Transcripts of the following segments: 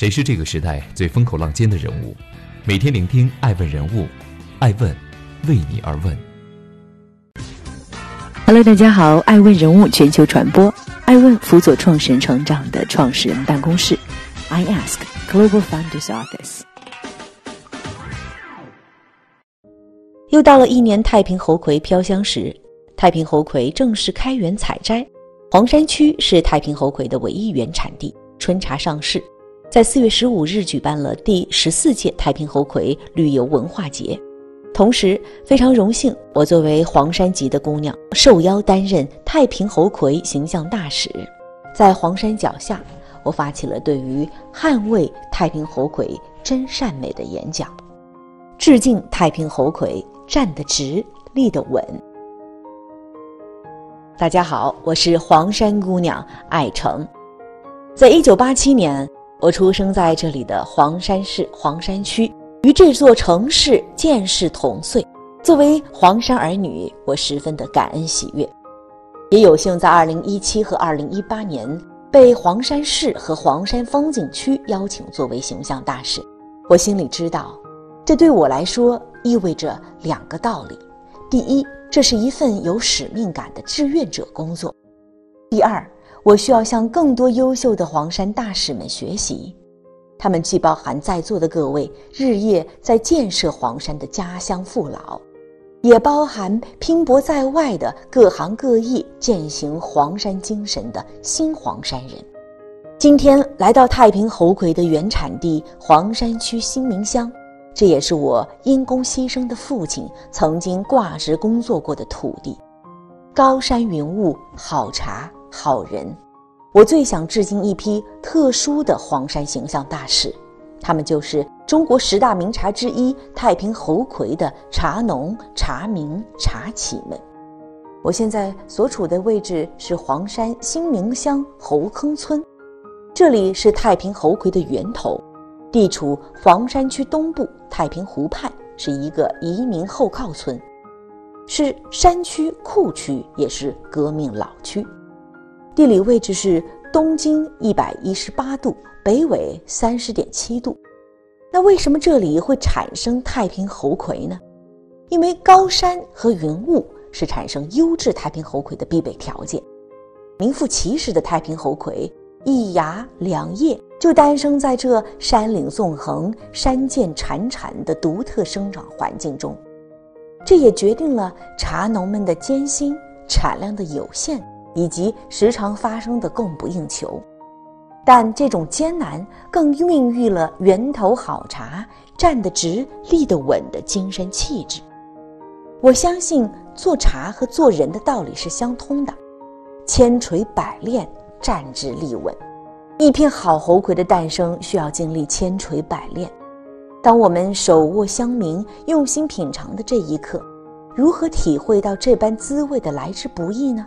谁是这个时代最风口浪尖的人物？每天聆听爱问人物，爱问为你而问。Hello，大家好，爱问人物全球传播，爱问辅佐创始人成长的创始人办公室，I Ask Global Founders Office。又到了一年太平猴魁飘香时，太平猴魁正式开园采摘。黄山区是太平猴魁的唯一原产地，春茶上市。在四月十五日举办了第十四届太平猴魁旅游文化节，同时非常荣幸，我作为黄山籍的姑娘受邀担任太平猴魁形象大使，在黄山脚下，我发起了对于捍卫太平猴魁真善美的演讲，致敬太平猴魁站得直立得稳。大家好，我是黄山姑娘艾成，在一九八七年。我出生在这里的黄山市黄山区，与这座城市见识同岁。作为黄山儿女，我十分的感恩喜悦，也有幸在2017和2018年被黄山市和黄山风景区邀请作为形象大使。我心里知道，这对我来说意味着两个道理：第一，这是一份有使命感的志愿者工作；第二。我需要向更多优秀的黄山大使们学习，他们既包含在座的各位日夜在建设黄山的家乡父老，也包含拼搏在外的各行各业践行黄山精神的新黄山人。今天来到太平猴魁的原产地黄山区新民乡，这也是我因公牺牲的父亲曾经挂职工作过的土地。高山云雾，好茶。好人，我最想致敬一批特殊的黄山形象大使，他们就是中国十大名茶之一太平猴魁的茶农、茶民、茶企们。我现在所处的位置是黄山新明乡猴坑村，这里是太平猴魁的源头，地处黄山区东部太平湖畔，是一个移民后靠村，是山区库区，也是革命老区。地理位置是东经一百一十八度，北纬三十点七度。那为什么这里会产生太平猴魁呢？因为高山和云雾是产生优质太平猴魁的必备条件。名副其实的太平猴魁，一芽两叶就诞生在这山岭纵横、山涧潺潺的独特生长环境中。这也决定了茶农们的艰辛，产量的有限。以及时常发生的供不应求，但这种艰难更孕育了源头好茶站得直立得稳的精神气质。我相信做茶和做人的道理是相通的，千锤百炼，站直立稳。一片好猴魁的诞生需要经历千锤百炼。当我们手握香茗，用心品尝的这一刻，如何体会到这般滋味的来之不易呢？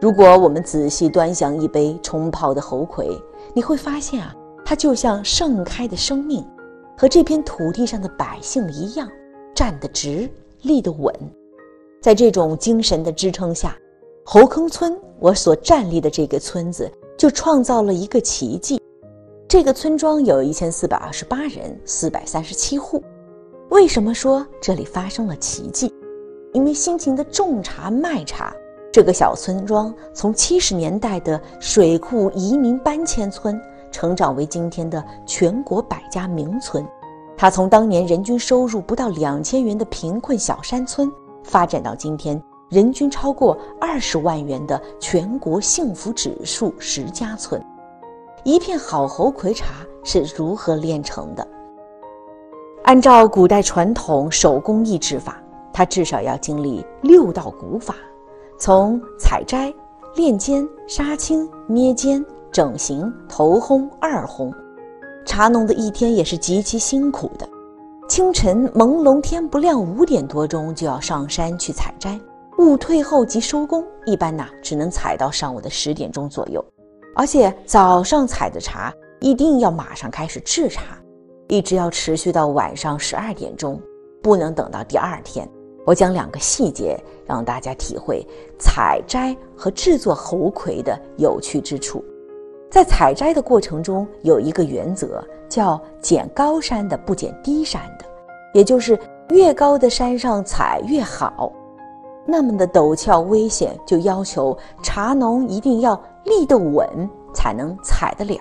如果我们仔细端详一杯冲泡的猴魁，你会发现啊，它就像盛开的生命，和这片土地上的百姓一样，站得直，立得稳。在这种精神的支撑下，猴坑村我所站立的这个村子就创造了一个奇迹。这个村庄有一千四百二十八人，四百三十七户。为什么说这里发生了奇迹？因为辛勤的种茶卖茶。这个小村庄从七十年代的水库移民搬迁村，成长为今天的全国百家名村。它从当年人均收入不到两千元的贫困小山村，发展到今天人均超过二十万元的全国幸福指数十佳村。一片好猴魁茶是如何炼成的？按照古代传统手工艺制法，它至少要经历六道古法。从采摘、炼煎、杀青、捏尖、整形、头烘、二烘，茶农的一天也是极其辛苦的。清晨朦胧天不亮，五点多钟就要上山去采摘，雾退后即收工。一般呐，只能采到上午的十点钟左右。而且早上采的茶一定要马上开始制茶，一直要持续到晚上十二点钟，不能等到第二天。我讲两个细节，让大家体会采摘和制作猴魁的有趣之处。在采摘的过程中，有一个原则，叫捡高山的不捡低山的，也就是越高的山上采越好。那么的陡峭危险，就要求茶农一定要立得稳，才能采得了。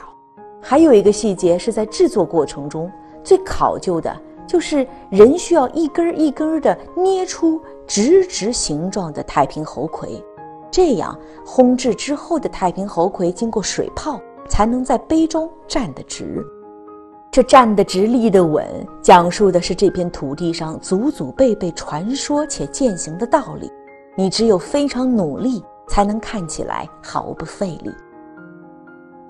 还有一个细节是在制作过程中最考究的，就是人需要一根一根的捏出直直形状的太平猴魁。这样烘制之后的太平猴魁，经过水泡，才能在杯中站得直。这站得直、立得稳，讲述的是这片土地上祖祖辈辈传说且践行的道理。你只有非常努力，才能看起来毫不费力。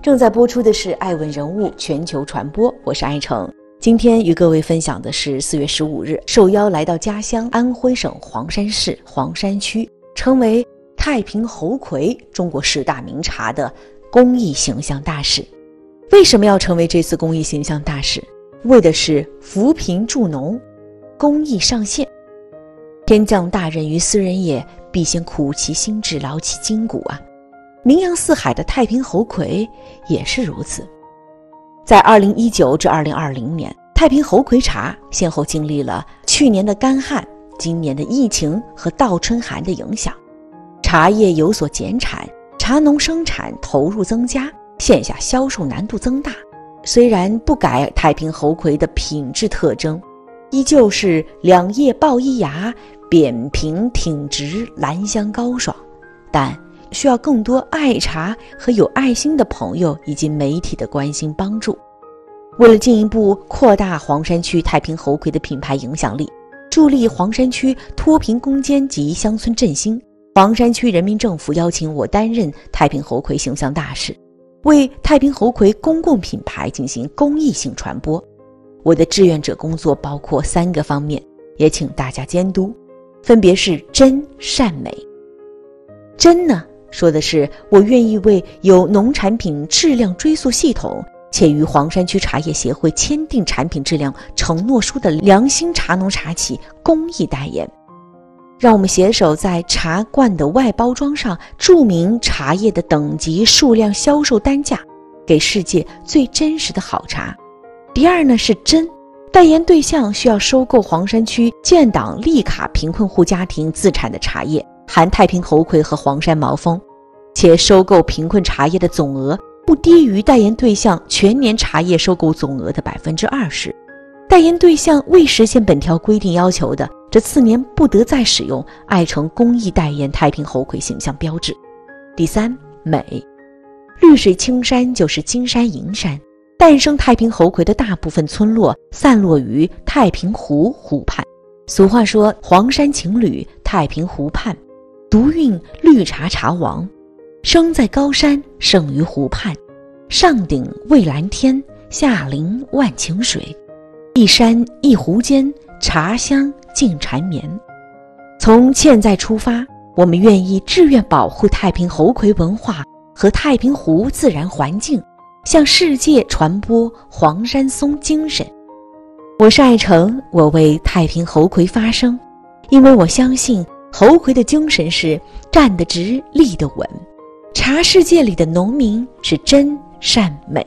正在播出的是《爱问人物全球传播》，我是爱成。今天与各位分享的是四月十五日受邀来到家乡安徽省黄山市黄山区，成为。太平猴魁，中国十大名茶的公益形象大使，为什么要成为这次公益形象大使？为的是扶贫助农，公益上线。天降大任于斯人也，必先苦其心志，劳其筋骨啊！名扬四海的太平猴魁也是如此。在二零一九至二零二零年，太平猴魁茶先后经历了去年的干旱、今年的疫情和倒春寒的影响。茶叶有所减产，茶农生产投入增加，线下销售难度增大。虽然不改太平猴魁的品质特征，依旧是两叶抱一芽，扁平挺直，兰香高爽，但需要更多爱茶和有爱心的朋友以及媒体的关心帮助。为了进一步扩大黄山区太平猴魁的品牌影响力，助力黄山区脱贫攻坚及乡村振兴。黄山区人民政府邀请我担任太平猴魁形象大使，为太平猴魁公共品牌进行公益性传播。我的志愿者工作包括三个方面，也请大家监督，分别是真善美。真呢，说的是我愿意为有农产品质量追溯系统且与黄山区茶叶协会签订产品质量承诺书的良心茶农茶企公益代言。让我们携手在茶罐的外包装上注明茶叶的等级、数量、销售单价，给世界最真实的好茶。第二呢是真，代言对象需要收购黄山区建档立卡贫困户家庭自产的茶叶，含太平猴魁和黄山毛峰，且收购贫困茶叶的总额不低于代言对象全年茶叶收购总额的百分之二十。代言对象未实现本条规定要求的。这次年不得再使用爱城公益代言太平猴魁形象标志。第三，美，绿水青山就是金山银山。诞生太平猴魁的大部分村落散落于太平湖湖畔。俗话说：“黄山情侣太平湖畔，独运绿茶茶王。生在高山，胜于湖畔，上顶蔚蓝天，下临万顷水，一山一湖间，茶香。”静缠绵。从现在出发，我们愿意志愿保护太平猴魁文化和太平湖自然环境，向世界传播黄山松精神。我是爱成，我为太平猴魁发声，因为我相信猴魁的精神是站得直、立得稳。茶世界里的农民是真善美。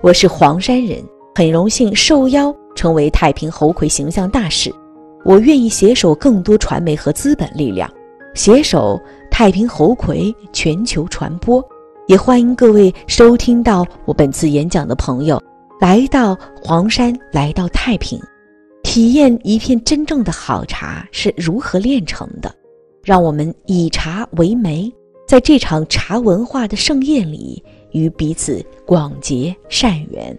我是黄山人，很荣幸受邀成为太平猴魁形象大使。我愿意携手更多传媒和资本力量，携手太平猴魁全球传播。也欢迎各位收听到我本次演讲的朋友，来到黄山，来到太平，体验一片真正的好茶是如何炼成的。让我们以茶为媒，在这场茶文化的盛宴里，与彼此广结善缘。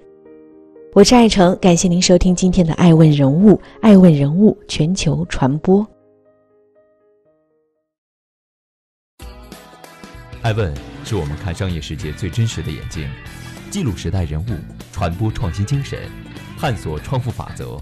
我是爱成，感谢您收听今天的《爱问人物》，爱问人物全球传播。爱问是我们看商业世界最真实的眼睛，记录时代人物，传播创新精神，探索创富法则。